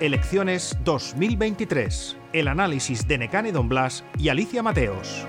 Elecciones 2023. El análisis de Necane Don Blas y Alicia Mateos.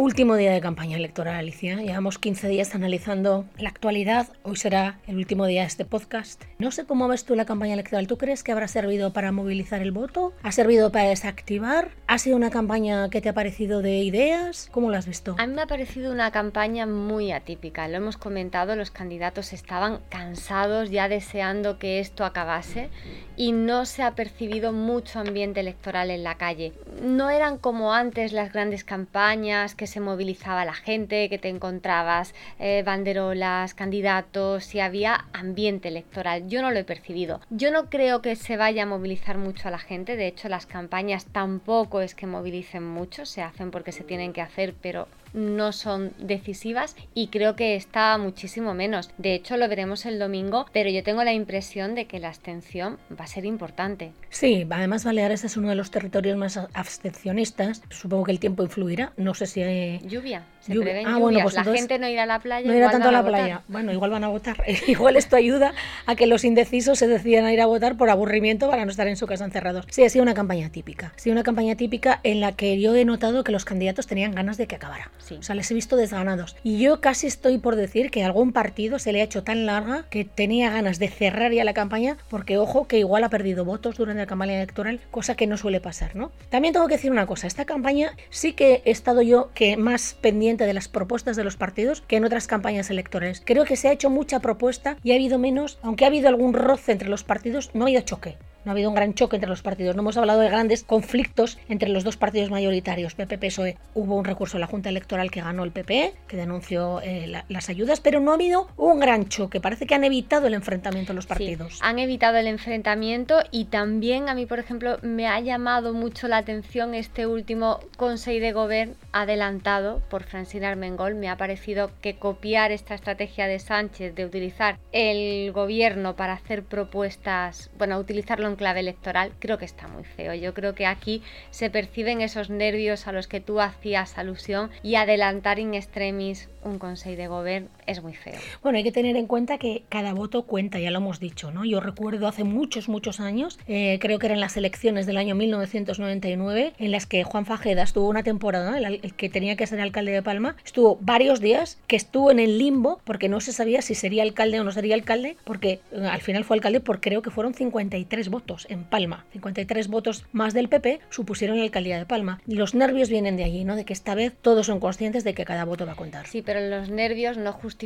Último día de campaña electoral, Alicia. Llevamos 15 días analizando la actualidad. Hoy será el último día de este podcast. No sé cómo ves tú la campaña electoral. ¿Tú crees que habrá servido para movilizar el voto? ¿Ha servido para desactivar? ¿Ha sido una campaña que te ha parecido de ideas? ¿Cómo la has visto? A mí me ha parecido una campaña muy atípica. Lo hemos comentado, los candidatos estaban cansados, ya deseando que esto acabase y no se ha percibido mucho ambiente electoral en la calle. No eran como antes las grandes campañas que se movilizaba la gente, que te encontrabas eh, banderolas, candidatos y había ambiente electoral. Yo no lo he percibido. Yo no creo que se vaya a movilizar mucho a la gente. De hecho, las campañas tampoco es que movilicen mucho. Se hacen porque se tienen que hacer, pero no son decisivas y creo que está muchísimo menos. De hecho, lo veremos el domingo, pero yo tengo la impresión de que la abstención va a ser importante. Sí, además Baleares es uno de los territorios más abstencionistas. Supongo que el tiempo influirá. No sé si... Hay... Lluvia. Se lluvia. ah, Bueno, pues la gente no irá a la playa. No irá tanto a la playa. Bueno, igual van a votar. igual esto ayuda a que los indecisos se decidan a ir a votar por aburrimiento para no estar en su casa encerrados. Sí, ha sido una campaña típica. Ha sido una campaña típica en la que yo he notado que los candidatos tenían ganas de que acabara. O sea, les he visto desganados. Y yo casi estoy por decir que algún partido se le ha hecho tan larga que tenía ganas de cerrar ya la campaña porque, ojo, que igual ha perdido votos durante la campaña electoral, cosa que no suele pasar, ¿no? También tengo que decir una cosa. Esta campaña sí que he estado yo que más pendiente de las propuestas de los partidos que en otras campañas electorales. Creo que se ha hecho mucha propuesta y ha habido menos, aunque ha habido algún roce entre los partidos, no ha habido choque. No ha habido un gran choque entre los partidos. No hemos hablado de grandes conflictos entre los dos partidos mayoritarios, PP-PSOE. Hubo un recurso en la Junta Electoral que ganó el PP, que denunció eh, las ayudas, pero no ha habido un gran choque. Parece que han evitado el enfrentamiento los partidos. han evitado el enfrentamiento y también a mí, por ejemplo, me ha llamado mucho la atención este último Consejo de Gobierno adelantado por Francina Armengol. Me ha parecido que copiar esta estrategia de Sánchez de utilizar el gobierno para hacer propuestas, bueno, utilizarlo en clave electoral, creo que está muy feo. Yo creo que aquí se perciben esos nervios a los que tú hacías alusión y adelantar in extremis un consejo de gobierno es muy feo. Bueno, hay que tener en cuenta que cada voto cuenta, ya lo hemos dicho, ¿no? Yo recuerdo hace muchos, muchos años, eh, creo que eran las elecciones del año 1999, en las que Juan Fajeda estuvo una temporada, el, el que tenía que ser alcalde de Palma, estuvo varios días que estuvo en el limbo porque no se sabía si sería alcalde o no sería alcalde, porque eh, al final fue alcalde por creo que fueron 53 votos en Palma. 53 votos más del PP supusieron la alcaldía de Palma. Los nervios vienen de allí, ¿no? De que esta vez todos son conscientes de que cada voto va a contar. Sí, pero los nervios no justifican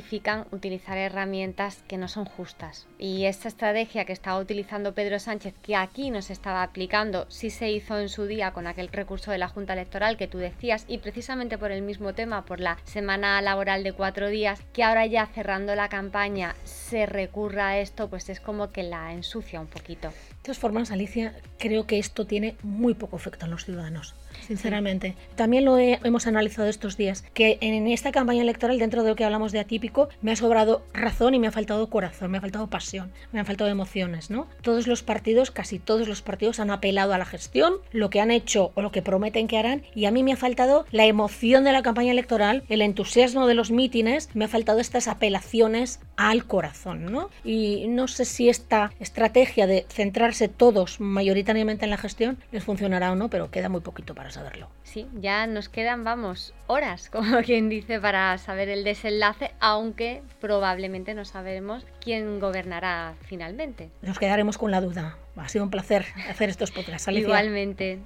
utilizar herramientas que no son justas. Y esta estrategia que estaba utilizando Pedro Sánchez, que aquí no se estaba aplicando, sí se hizo en su día con aquel recurso de la Junta Electoral que tú decías, y precisamente por el mismo tema, por la semana laboral de cuatro días, que ahora ya cerrando la campaña se recurra a esto, pues es como que la ensucia un poquito. De todas formas, Alicia, creo que esto tiene muy poco efecto en los ciudadanos sinceramente. También lo hemos analizado estos días, que en esta campaña electoral, dentro de lo que hablamos de atípico, me ha sobrado razón y me ha faltado corazón, me ha faltado pasión, me han faltado emociones, ¿no? Todos los partidos, casi todos los partidos han apelado a la gestión, lo que han hecho o lo que prometen que harán, y a mí me ha faltado la emoción de la campaña electoral, el entusiasmo de los mítines, me ha faltado estas apelaciones al corazón, ¿no? Y no sé si esta estrategia de centrarse todos mayoritariamente en la gestión les funcionará o no, pero queda muy poquito para saberlo. Sí, ya nos quedan, vamos, horas, como quien dice, para saber el desenlace, aunque probablemente no sabemos quién gobernará finalmente. Nos quedaremos con la duda. Ha sido un placer hacer estos podcasts. Igualmente.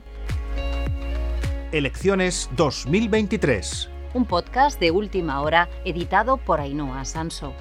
Elecciones 2023. Un podcast de última hora editado por Ainhoa Sanso.